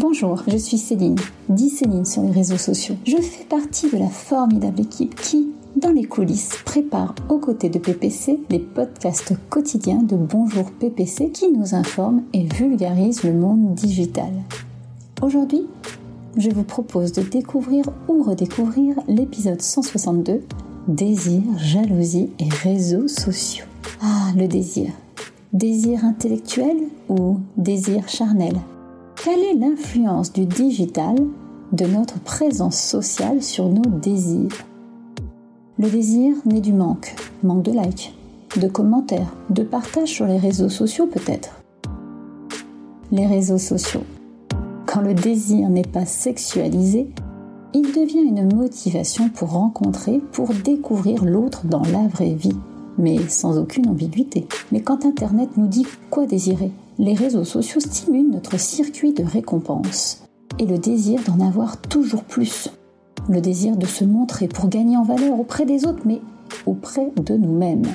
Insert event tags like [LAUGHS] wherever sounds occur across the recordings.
Bonjour, je suis Céline, dit Céline sur les réseaux sociaux. Je fais partie de la formidable équipe qui, dans les coulisses, prépare aux côtés de PPC les podcasts quotidiens de Bonjour PPC qui nous informent et vulgarisent le monde digital. Aujourd'hui, je vous propose de découvrir ou redécouvrir l'épisode 162 Désir, jalousie et réseaux sociaux. Ah, le désir. Désir intellectuel ou désir charnel? Quelle est l'influence du digital, de notre présence sociale sur nos désirs? Le désir naît du manque, manque de likes, de commentaires, de partage sur les réseaux sociaux peut-être. Les réseaux sociaux. Quand le désir n'est pas sexualisé, il devient une motivation pour rencontrer, pour découvrir l'autre dans la vraie vie mais sans aucune ambiguïté. Mais quand Internet nous dit quoi désirer, les réseaux sociaux stimulent notre circuit de récompense et le désir d'en avoir toujours plus. Le désir de se montrer pour gagner en valeur auprès des autres, mais auprès de nous-mêmes.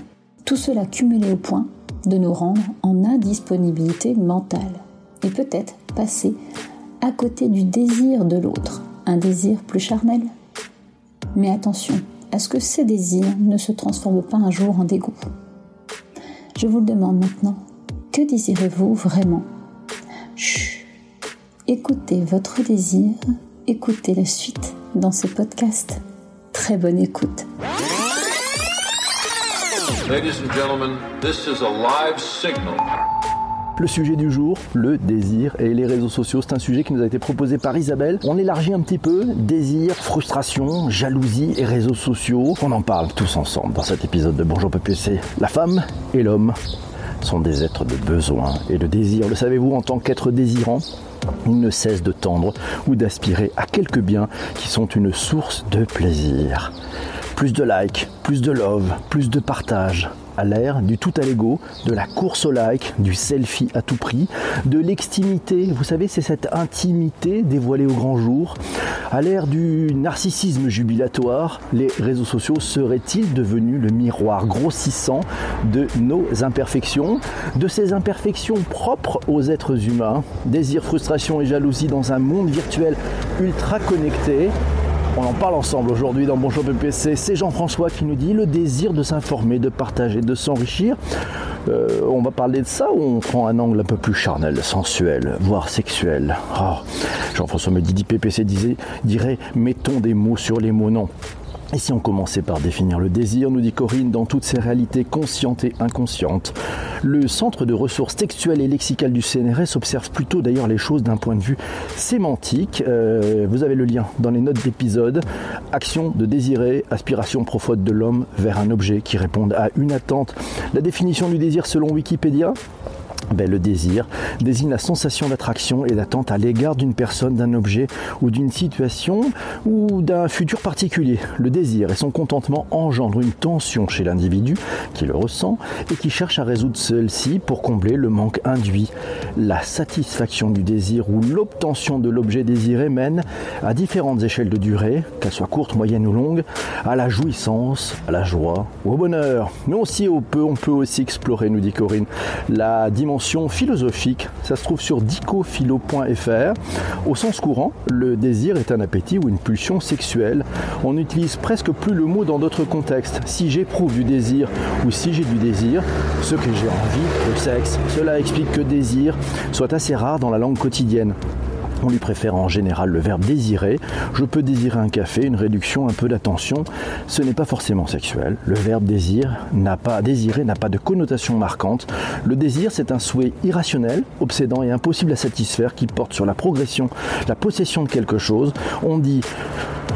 Tout cela cumulé au point de nous rendre en indisponibilité mentale et peut-être passer à côté du désir de l'autre, un désir plus charnel? Mais attention, est ce que ces désirs ne se transforment pas un jour en dégoût? Je vous le demande maintenant, que désirez-vous vraiment? Chut Écoutez votre désir, écoutez la suite dans ce podcast. Très bonne écoute. Ladies and gentlemen, this is a live signal. Le sujet du jour, le désir et les réseaux sociaux, c'est un sujet qui nous a été proposé par Isabelle. On élargit un petit peu, désir, frustration, jalousie et réseaux sociaux. On en parle tous ensemble dans cet épisode de Bonjour PPC. La femme et l'homme sont des êtres de besoin et de désir. Le savez-vous, en tant qu'être désirant, ils ne cessent de tendre ou d'aspirer à quelques biens qui sont une source de plaisir. Plus de likes, plus de love, plus de partage, à l'ère du tout à l'ego, de la course au like, du selfie à tout prix, de l'extimité. Vous savez, c'est cette intimité dévoilée au grand jour. À l'ère du narcissisme jubilatoire, les réseaux sociaux seraient-ils devenus le miroir grossissant de nos imperfections, de ces imperfections propres aux êtres humains, désir, frustration et jalousie dans un monde virtuel ultra connecté on en parle ensemble aujourd'hui dans Bonjour PPC. C'est Jean-François qui nous dit le désir de s'informer, de partager, de s'enrichir. Euh, on va parler de ça ou on prend un angle un peu plus charnel, sensuel, voire sexuel? Oh, Jean-François me dit, PPC disait, dirait mettons des mots sur les mots. Non, et si on commençait par définir le désir, nous dit Corinne, dans toutes ses réalités conscientes et inconscientes, le centre de ressources textuelles et lexicales du CNRS observe plutôt d'ailleurs les choses d'un point de vue sémantique. Euh, vous avez le lien dans les notes d'épisode. Action de désirer, aspiration profonde de l'homme vers un objet qui réponde à une attente. La définition du désir selon Wikipédia? Ben, le désir désigne la sensation d'attraction et d'attente à l'égard d'une personne, d'un objet ou d'une situation ou d'un futur particulier. Le désir et son contentement engendrent une tension chez l'individu qui le ressent et qui cherche à résoudre celle-ci pour combler le manque induit. La satisfaction du désir ou l'obtention de l'objet désiré mène à différentes échelles de durée, qu'elles soient courtes, moyennes ou longues, à la jouissance, à la joie ou au bonheur. Mais aussi on peut aussi explorer, nous dit Corinne, la dimension philosophique. Ça se trouve sur dicophilo.fr. Au sens courant, le désir est un appétit ou une pulsion sexuelle. On n'utilise presque plus le mot dans d'autres contextes. Si j'éprouve du désir ou si j'ai du désir, ce que j'ai envie, le sexe, cela explique que désir soit assez rare dans la langue quotidienne. On lui préfère en général le verbe désirer. Je peux désirer un café, une réduction, un peu d'attention. Ce n'est pas forcément sexuel. Le verbe désir n'a pas désirer n'a pas de connotation marquante. Le désir, c'est un souhait irrationnel, obsédant et impossible à satisfaire qui porte sur la progression, la possession de quelque chose. On dit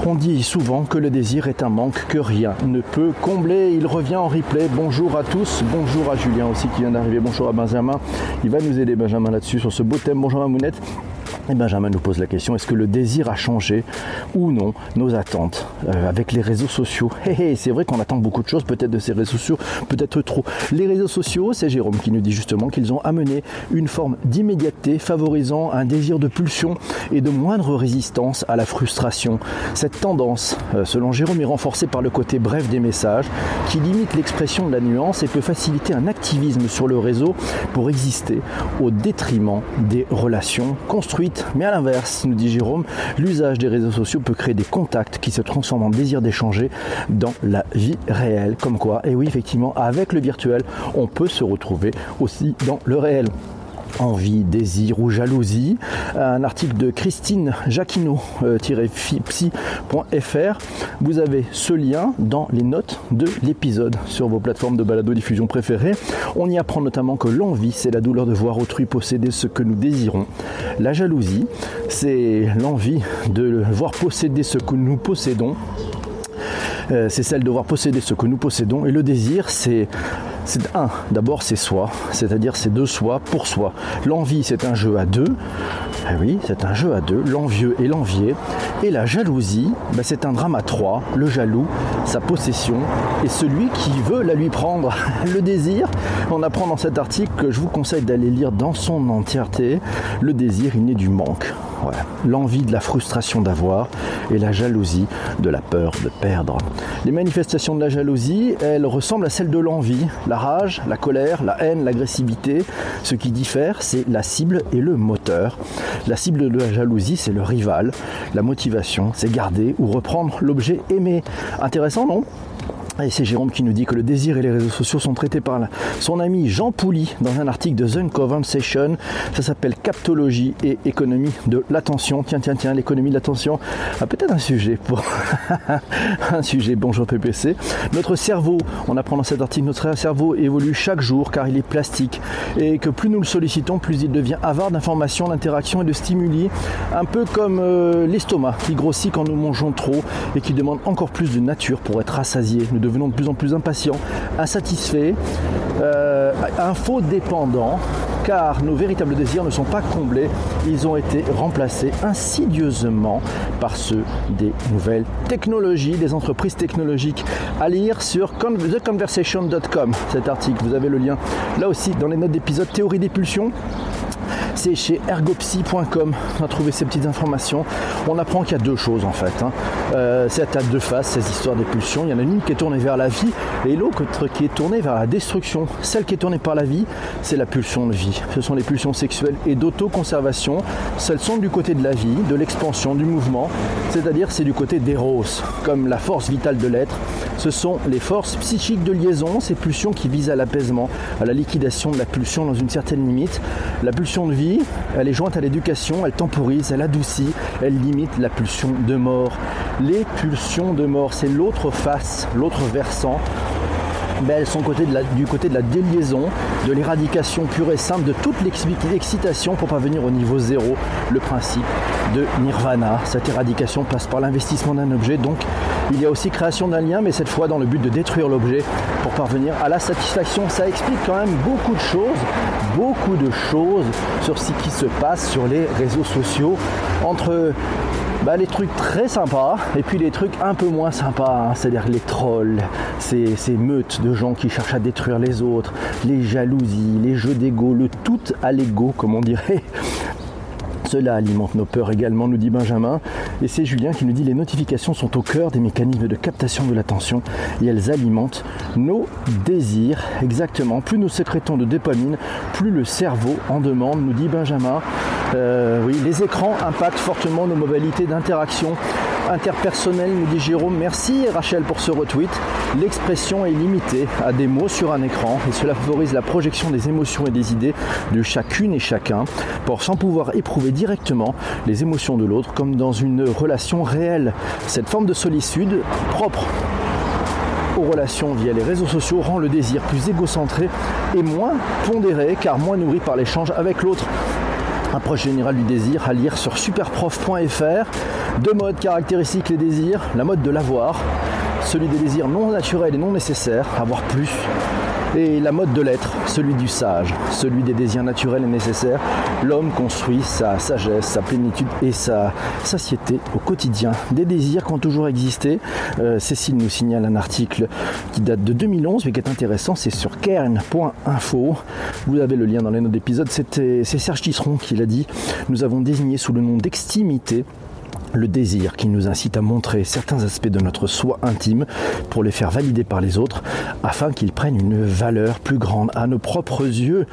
on dit souvent que le désir est un manque que rien ne peut combler. Il revient en replay. Bonjour à tous. Bonjour à Julien aussi qui vient d'arriver. Bonjour à Benjamin. Il va nous aider, Benjamin, là-dessus, sur ce beau thème. Bonjour à Mounette. Et Benjamin nous pose la question, est-ce que le désir a changé ou non nos attentes euh, avec les réseaux sociaux? C'est vrai qu'on attend beaucoup de choses peut-être de ces réseaux sociaux, peut-être trop. Les réseaux sociaux, c'est Jérôme qui nous dit justement qu'ils ont amené une forme d'immédiateté favorisant un désir de pulsion et de moindre résistance à la frustration. Cette tendance, euh, selon Jérôme, est renforcée par le côté bref des messages qui limite l'expression de la nuance et peut faciliter un activisme sur le réseau pour exister au détriment des relations construites Mais à l'inverse, nous dit Jérôme, l'usage des réseaux sociaux peut créer des contacts qui se transforment en désir d'échanger dans la vie réelle. Comme quoi, et oui, effectivement, avec le virtuel, on peut se retrouver aussi dans le réel envie, désir ou jalousie. Un article de Christine Jacquino-psy.fr. Vous avez ce lien dans les notes de l'épisode sur vos plateformes de balado-diffusion préférées. On y apprend notamment que l'envie, c'est la douleur de voir autrui posséder ce que nous désirons. La jalousie, c'est l'envie de voir posséder ce que nous possédons. Euh, c'est celle de voir posséder ce que nous possédons. Et le désir, c'est c'est un, d'abord c'est soi, c'est-à-dire c'est de soi pour soi. L'envie c'est un jeu à deux, ah oui, c'est un jeu à deux, l'envieux et l'envié. Et la jalousie, ben, c'est un drame à trois, le jaloux, sa possession, et celui qui veut la lui prendre. [LAUGHS] Le désir, on apprend dans cet article que je vous conseille d'aller lire dans son entièreté, le désir il naît du manque. L'envie de la frustration d'avoir et la jalousie de la peur de perdre. Les manifestations de la jalousie, elles ressemblent à celles de l'envie. La rage, la colère, la haine, l'agressivité. Ce qui diffère, c'est la cible et le moteur. La cible de la jalousie, c'est le rival. La motivation, c'est garder ou reprendre l'objet aimé. Intéressant, non? Et c'est Jérôme qui nous dit que le désir et les réseaux sociaux sont traités par son ami Jean Pouly dans un article de The Conversation. Ça s'appelle Captologie et économie de l'attention. Tiens, tiens, tiens, l'économie de l'attention a peut-être un sujet pour [LAUGHS] un sujet. Bonjour PPC. Notre cerveau, on apprend dans cet article, notre cerveau évolue chaque jour car il est plastique et que plus nous le sollicitons, plus il devient avare d'informations, d'interactions et de stimuli. Un peu comme euh, l'estomac qui grossit quand nous mangeons trop et qui demande encore plus de nature pour être rassasié devenons de plus en plus impatients, insatisfaits, euh, infodépendants, car nos véritables désirs ne sont pas comblés, ils ont été remplacés insidieusement par ceux des nouvelles technologies, des entreprises technologiques. À lire sur theconversation.com cet article, vous avez le lien là aussi dans les notes d'épisode. Théorie des pulsions c'est chez ergopsy.com. On a trouvé ces petites informations. On apprend qu'il y a deux choses en fait. Hein. Euh, c'est à ces histoires des pulsions. Il y en a une qui est tournée vers la vie et l'autre qui est tournée vers la destruction. Celle qui est tournée par la vie, c'est la pulsion de vie. Ce sont les pulsions sexuelles et d'autoconservation. Celles sont du côté de la vie, de l'expansion, du mouvement. C'est-à-dire c'est du côté d'Eros, comme la force vitale de l'être. Ce sont les forces psychiques de liaison, ces pulsions qui visent à l'apaisement, à la liquidation de la pulsion dans une certaine limite. La pulsion de vie, elle est jointe à l'éducation, elle temporise, elle adoucit, elle limite la pulsion de mort. Les pulsions de mort, c'est l'autre face, l'autre versant mais elles sont du côté de la déliaison, de l'éradication pure et simple de toute l'excitation pour parvenir au niveau zéro, le principe de nirvana. Cette éradication passe par l'investissement d'un objet, donc il y a aussi création d'un lien, mais cette fois dans le but de détruire l'objet pour parvenir à la satisfaction. Ça explique quand même beaucoup de choses, beaucoup de choses sur ce qui se passe sur les réseaux sociaux entre bah, les trucs très sympas et puis les trucs un peu moins sympas, hein. c'est-à-dire les trolls, ces, ces, meutes de gens qui cherchent à détruire les autres, les jalousies, les jeux d'ego, le tout à l'ego comme on dirait. Cela alimente nos peurs également, nous dit Benjamin. Et c'est Julien qui nous dit les notifications sont au cœur des mécanismes de captation de l'attention et elles alimentent nos désirs. Exactement. Plus nous sécrétons de dopamine, plus le cerveau en demande, nous dit Benjamin. Euh, oui, les écrans impactent fortement nos modalités d'interaction interpersonnelle, nous dit Jérôme. Merci Rachel pour ce retweet. L'expression est limitée à des mots sur un écran et cela favorise la projection des émotions et des idées de chacune et chacun pour sans pouvoir éprouver directement les émotions de l'autre comme dans une relation réelle. Cette forme de solitude propre aux relations via les réseaux sociaux rend le désir plus égocentré et moins pondéré car moins nourri par l'échange avec l'autre. Approche générale du désir à lire sur superprof.fr. Deux modes caractéristiques les désirs. La mode de l'avoir, celui des désirs non naturels et non nécessaires, avoir plus. Et la mode de l'être, celui du sage, celui des désirs naturels et nécessaires. L'homme construit sa sagesse, sa plénitude et sa satiété au quotidien. Des désirs qui ont toujours existé. Euh, Cécile nous signale un article qui date de 2011 mais qui est intéressant, c'est sur kern.info. Vous avez le lien dans les notes d'épisode. C'est Serge Tisseron qui l'a dit. Nous avons désigné sous le nom d'extimité le désir qui nous incite à montrer certains aspects de notre soi intime pour les faire valider par les autres afin qu'ils prennent une valeur plus grande à nos propres yeux.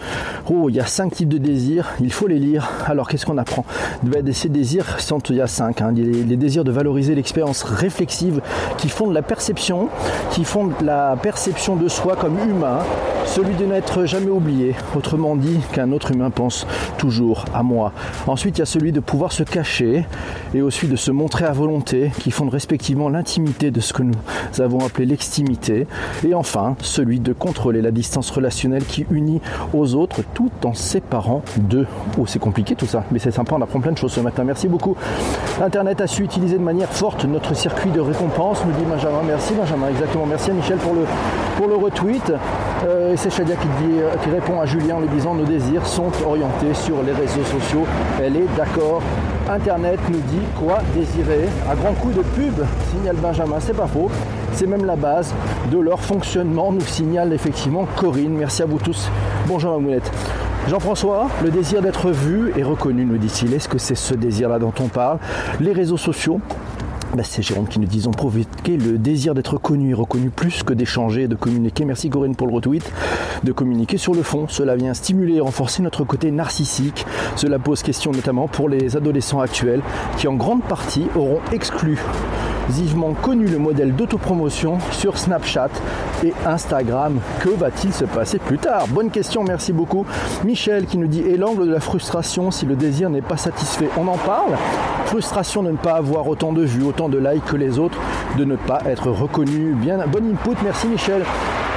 Oh, il y a cinq types de désirs, il faut les lire. Alors qu'est-ce qu'on apprend? De Ces désirs sont, il y a cinq, hein. les, désirs de valoriser l'expérience réflexive qui font de la perception, qui font de la perception de soi comme humain, celui de n'être jamais oublié, autrement dit qu'un autre humain pense toujours à moi. Ensuite, il y a celui de pouvoir se cacher et aussi de se montrer à volonté, qui fondent respectivement l'intimité de ce que nous avons appelé l'extimité, et enfin celui de contrôler la distance relationnelle qui unit aux autres tout en séparant d'eux. Oh, c'est compliqué tout ça, mais c'est sympa, on apprend plein de choses ce matin. Merci beaucoup. Internet a su utiliser de manière forte notre circuit de récompense, nous dit Benjamin. Merci Benjamin, exactement. Merci à Michel pour le, pour le retweet. Euh, c'est Shadia euh, qui répond à Julien en lui disant nos désirs sont orientés sur les réseaux sociaux. Elle est d'accord. Internet nous dit quoi désirer. À grand coup de pub, signale Benjamin, c'est pas faux. C'est même la base de leur fonctionnement, nous signale effectivement Corinne. Merci à vous tous. Bonjour Moulette. Jean-François, le désir d'être vu et reconnu, nous dit-il. Est-ce que c'est ce désir-là dont on parle? Les réseaux sociaux bah, c'est Jérôme qui nous dit ont provoqué le désir d'être connu et reconnu plus que d'échanger de communiquer. Merci Corinne pour le retweet. De communiquer sur le fond. Cela vient stimuler et renforcer notre côté narcissique. Cela pose question notamment pour les adolescents actuels qui en grande partie auront exclu vivement connu le modèle d'autopromotion sur Snapchat et Instagram. Que va-t-il se passer plus tard? Bonne question, merci beaucoup. Michel qui nous dit Et l'angle de la frustration si le désir n'est pas satisfait? On en parle? Frustration de ne pas avoir autant de vues, autant de likes que les autres, de ne pas être reconnu. Bien, bon input, merci Michel.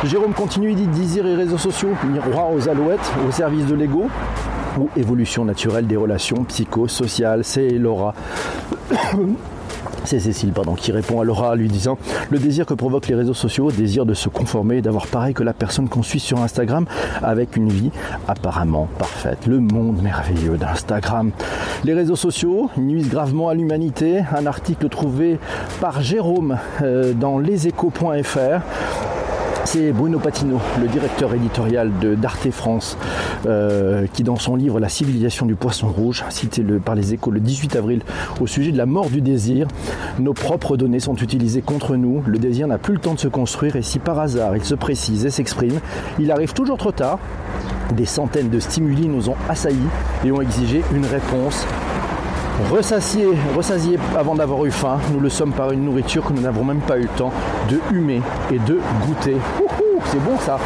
Jérôme continue, il dit désir et réseaux sociaux, miroir aux alouettes, au service de l'ego ou évolution naturelle des relations psychosociales? C'est Laura. C'est Cécile pardon, qui répond à Laura lui disant Le désir que provoquent les réseaux sociaux, désir de se conformer, d'avoir pareil que la personne qu'on suit sur Instagram avec une vie apparemment parfaite. Le monde merveilleux d'Instagram. Les réseaux sociaux nuisent gravement à l'humanité. Un article trouvé par Jérôme euh, dans leséchos.fr c'est Bruno Patino, le directeur éditorial de d'Arte France, euh, qui dans son livre La civilisation du poisson rouge, cité par les échos le 18 avril au sujet de la mort du désir, nos propres données sont utilisées contre nous, le désir n'a plus le temps de se construire et si par hasard il se précise et s'exprime, il arrive toujours trop tard. Des centaines de stimuli nous ont assaillis et ont exigé une réponse Ressassiés, ressassiés avant d'avoir eu faim, nous le sommes par une nourriture que nous n'avons même pas eu le temps de humer et de goûter. C'est bon ça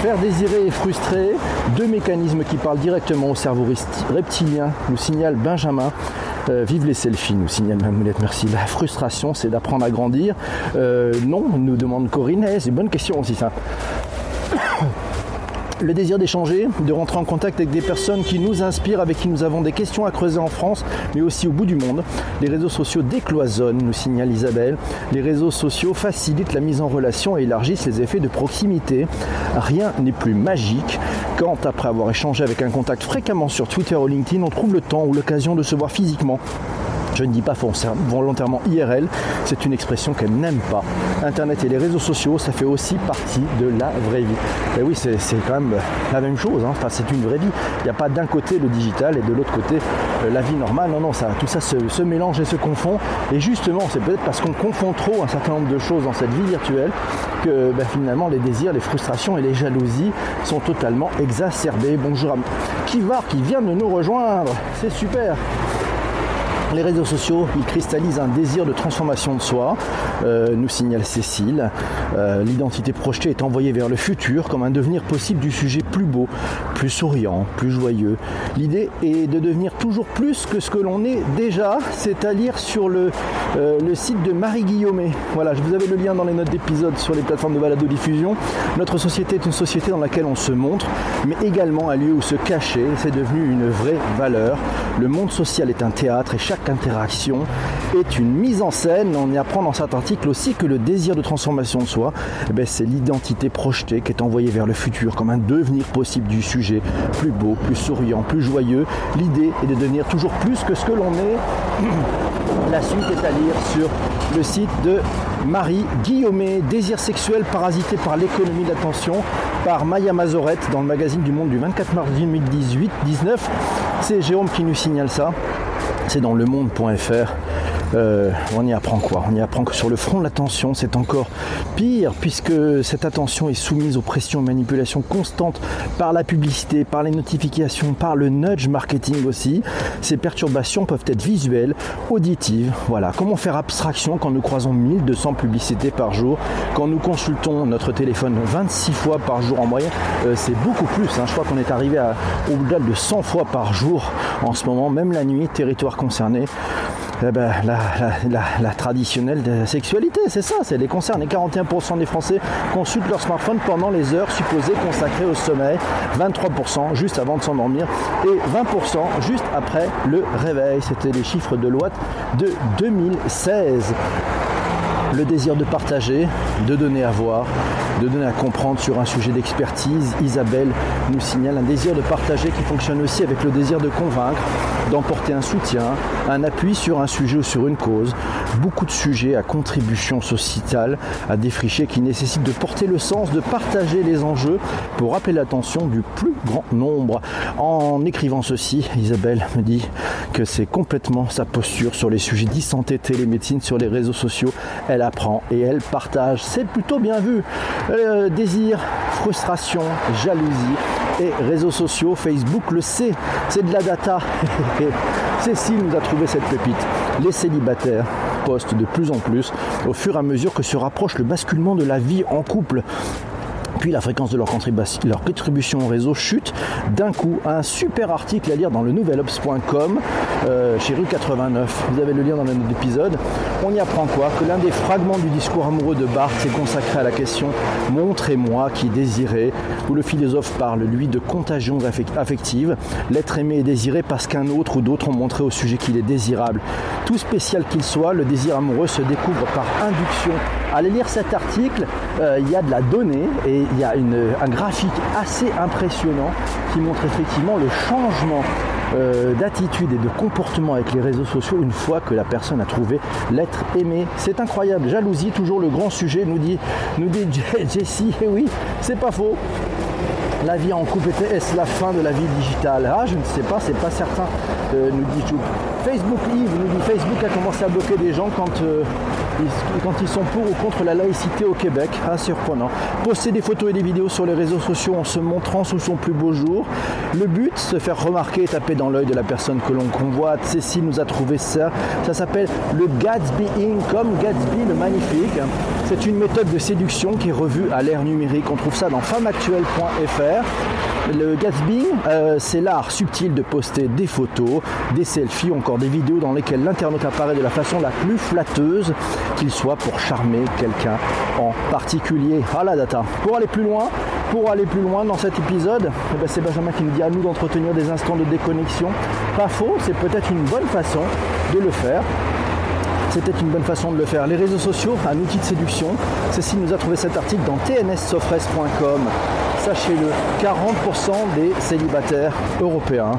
Faire désirer et frustrer, deux mécanismes qui parlent directement au cerveau reptilien, nous signale Benjamin. Euh, vive les selfies, nous signale Mamoulette, merci. La frustration, c'est d'apprendre à grandir. Euh, non, nous demande Corinne. Eh, c'est une bonne question aussi ça le désir d'échanger, de rentrer en contact avec des personnes qui nous inspirent, avec qui nous avons des questions à creuser en France, mais aussi au bout du monde. Les réseaux sociaux décloisonnent, nous signale Isabelle. Les réseaux sociaux facilitent la mise en relation et élargissent les effets de proximité. Rien n'est plus magique quand, après avoir échangé avec un contact fréquemment sur Twitter ou LinkedIn, on trouve le temps ou l'occasion de se voir physiquement je ne dis pas volontairement IRL, c'est une expression qu'elle n'aime pas. Internet et les réseaux sociaux, ça fait aussi partie de la vraie vie. Et oui, c'est quand même la même chose, hein. enfin, c'est une vraie vie. Il n'y a pas d'un côté le digital et de l'autre côté euh, la vie normale. Non, non, tout ça se, mélange et se confond. Et justement, c'est peut-être parce qu'on confond trop un certain nombre de choses dans cette vie virtuelle que ben, finalement les désirs, les frustrations et les jalousies sont totalement exacerbés. Bonjour à va, qui vient de nous rejoindre. C'est super les réseaux sociaux, ils cristallisent un désir de transformation de soi, euh, nous signale Cécile. Euh, l'identité projetée est envoyée vers le futur comme un devenir possible du sujet plus beau, plus souriant, plus joyeux. L'idée est de devenir toujours plus que ce que l'on est déjà, c'est à lire sur le, euh, le site de Marie Guillaumet. Voilà, je vous avais le lien dans les notes d'épisode sur les plateformes de balado-diffusion. Notre société est une société dans laquelle on se montre, mais également un lieu où se cacher, c'est devenu une vraie valeur. Le monde social est un théâtre et chaque interaction est une mise en scène. On y apprend dans cet article aussi que le désir de transformation de soi, eh ben, c'est l'identité projetée qui est envoyée vers le futur comme un devenir possible du sujet, plus beau, plus souriant, plus joyeux. L'idée est de devenir toujours plus que ce que l'on est. [CLEARS THROAT] La suite est à lire sur le site de Marie Guillaumet, désir sexuel parasité par l'économie de l'attention par Maya Mazorette dans le magazine du Monde du 24 mars 2018-19. C'est Jérôme qui nous signale ça. C'est dans le monde.fr. Euh, on y apprend quoi? On y apprend que sur le front de l'attention, c'est encore pire, puisque cette attention est soumise aux pressions et manipulations constantes par la publicité, par les notifications, par le nudge marketing aussi. Ces perturbations peuvent être visuelles, auditives. Voilà. Comment faire abstraction quand nous croisons 1200 publicités par jour, quand nous consultons notre téléphone 26 fois par jour en moyenne euh, C'est beaucoup plus. Hein. Je crois qu'on est arrivé au-delà de 100 fois par jour en ce moment, même la nuit, territoire concerné. Eh ben, la, traditionnelle sexualité, c'est ça, c'est les concerts. Et 41% des Français consultent leur smartphone pendant les heures supposées consacrées au sommeil, 23% juste avant de s'endormir et 20% juste après le réveil. C'était les chiffres de loi de 2016 le désir de partager, de donner à voir, de donner à comprendre sur un sujet d'expertise. Isabelle nous signale un désir de partager qui fonctionne aussi avec le désir de convaincre, d'emporter un soutien, un appui sur un sujet ou sur une cause. Beaucoup de sujets à contribution sociétale à défricher qui nécessitent de porter le sens, de partager les enjeux pour rappeler l'attention du plus grand nombre. En écrivant ceci, Isabelle me dit que c'est complètement sa posture sur les sujets d'e-santé, télémédecine, sur les réseaux sociaux. Elle apprend et elle partage. C'est plutôt bien vu. Euh, désir, frustration, jalousie et réseaux sociaux. Facebook le sait, c'est de la data. [LAUGHS] Cécile nous a trouvé cette pépite. Les célibataires postent de plus en plus au fur et à mesure que se rapproche le basculement de la vie en couple puis la fréquence de leur, contribution au réseau chute d'un coup. Un super article à lire dans le nouvelops.com euh, chez Rue 89. Vous avez le lien dans le note d'épisode. On y apprend quoi? Que l'un des fragments du discours amoureux de Barthes s'est consacré à la question Montrez-moi qui désirait, où le philosophe parle, lui, de contagion affective. L'être aimé est désiré parce qu'un autre ou d'autres ont montré au sujet qu'il est désirable. Tout spécial qu'il soit, le désir amoureux se découvre par induction. Allez lire cet article, euh, il y a de la donnée et il y a un graphique assez impressionnant qui montre effectivement le changement euh, d'attitude et de comportement avec les réseaux sociaux une fois que la personne a trouvé l'être aimé. C'est incroyable. Jalousie, toujours le grand sujet, nous dit, nous dit [LAUGHS] Jessie. Et oui, c'est pas faux. La vie en couple était est-ce la fin de la vie digitale? Ah, je ne sais pas, c'est pas certain, euh, nous dit Facebook Yves nous dit Facebook a commencé à bloquer des gens quand quand ils sont pour ou contre la laïcité au Québec. Ah, surprenant. Poster des photos et des vidéos sur les réseaux sociaux en se montrant sous son plus beau jour. Le but, se faire remarquer et taper dans l'œil de la personne que l'on convoite. Cécile nous a trouvé ça. Ça s'appelle le Gatsbying, comme Gatsby le magnifique. C'est une méthode de séduction qui est revue à l'ère numérique. On trouve ça dans femmeactuelle.fr. Le Gatsby, euh, c'est l'art subtil de poster des photos, des selfies ou encore des vidéos dans lesquelles l'internaute apparaît de la façon la plus flatteuse, qu'il soit pour charmer quelqu'un en particulier. Ah la data. Pour aller plus loin, pour aller plus loin dans cet épisode, eh ben, c'est Benjamin qui nous dit à nous d'entretenir des instants de déconnexion. Pas faux, c'est peut-être une bonne façon de le faire c'était une bonne façon de le faire. Les réseaux sociaux, un outil de séduction. Cécile nous a trouvé cet article dans tnssofres.com. Sachez-le, 40% des célibataires européens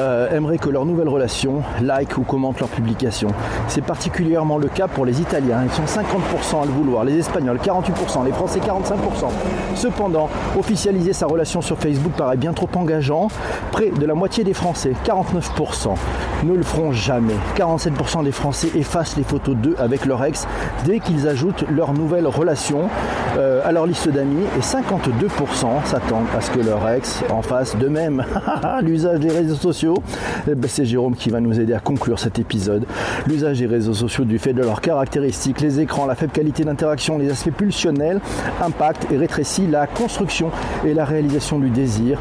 euh, aimeraient que leur nouvelle relation like ou commente leur publication. C'est particulièrement le cas pour les Italiens, ils sont 50% à le vouloir, les Espagnols 48%, les Français 45%. Cependant, officialiser sa relation sur Facebook paraît bien trop engageant. Près de la moitié des Français, 49%, ne le feront jamais. 47% des Français effacent les photos d'eux avec leur ex dès qu'ils ajoutent leur nouvelle relation euh, à leur liste d'amis et 52% s'attendent à ce que leur ex en fasse de même. [LAUGHS] L'usage des réseaux sociaux eh ben, c'est Jérôme qui va nous aider à conclure cet épisode. L'usage des réseaux sociaux du fait de leurs caractéristiques, les écrans, la faible qualité d'interaction, les aspects pulsionnels, impacte et rétrécit la construction et la réalisation du désir.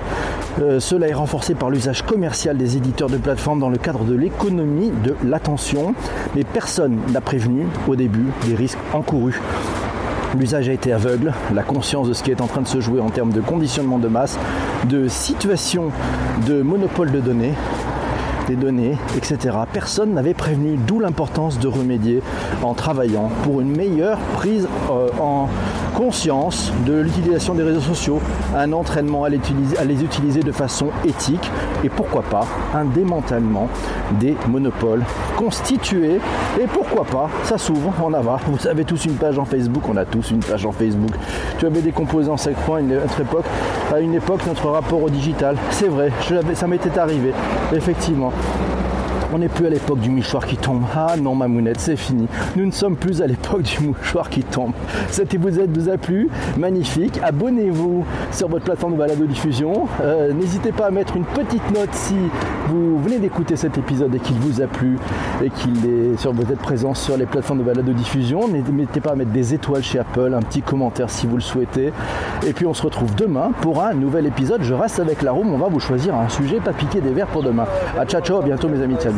Euh, cela est renforcé par l'usage commercial des éditeurs de plateformes dans le cadre de l'économie de l'attention, mais personne n'a prévenu au début des risques encourus. L'usage a été aveugle, la conscience de ce qui est en train de se jouer en termes de conditionnement de masse, de situation de monopole de données, données, etc. Personne n'avait prévenu, d'où l'importance de remédier en travaillant pour une meilleure prise euh, en conscience de l'utilisation des réseaux sociaux, un entraînement à, à, les utiliser de façon éthique et pourquoi pas un démantèlement des monopoles constitués et pourquoi pas ça s'ouvre en aval. Vous avez tous une page en Facebook, on a tous une page en Facebook. Tu avais des composants en à une autre époque, à une époque notre rapport au digital. C'est vrai, ça m'était arrivé, effectivement. On n'est plus à l'époque du mouchoir qui tombe. Ah non, ma mounette, c'est fini. Nous ne sommes plus à l'époque du mouchoir qui tombe. Cet épisode vous a plu Magnifique. Abonnez-vous sur votre plateforme de balado diffusion. Euh, n'hésitez pas à mettre une petite note si vous venez d'écouter cet épisode et qu'il vous a plu et qu'il est sur votre présence sur les plateformes de balado diffusion. N'hésitez pas à mettre des étoiles chez Apple, un petit commentaire si vous le souhaitez. Et puis on se retrouve demain pour un nouvel épisode. Je reste avec la room. On va vous choisir un sujet, pas piquer des verres pour demain. A ciao ciao, à bientôt mes amis. Salut.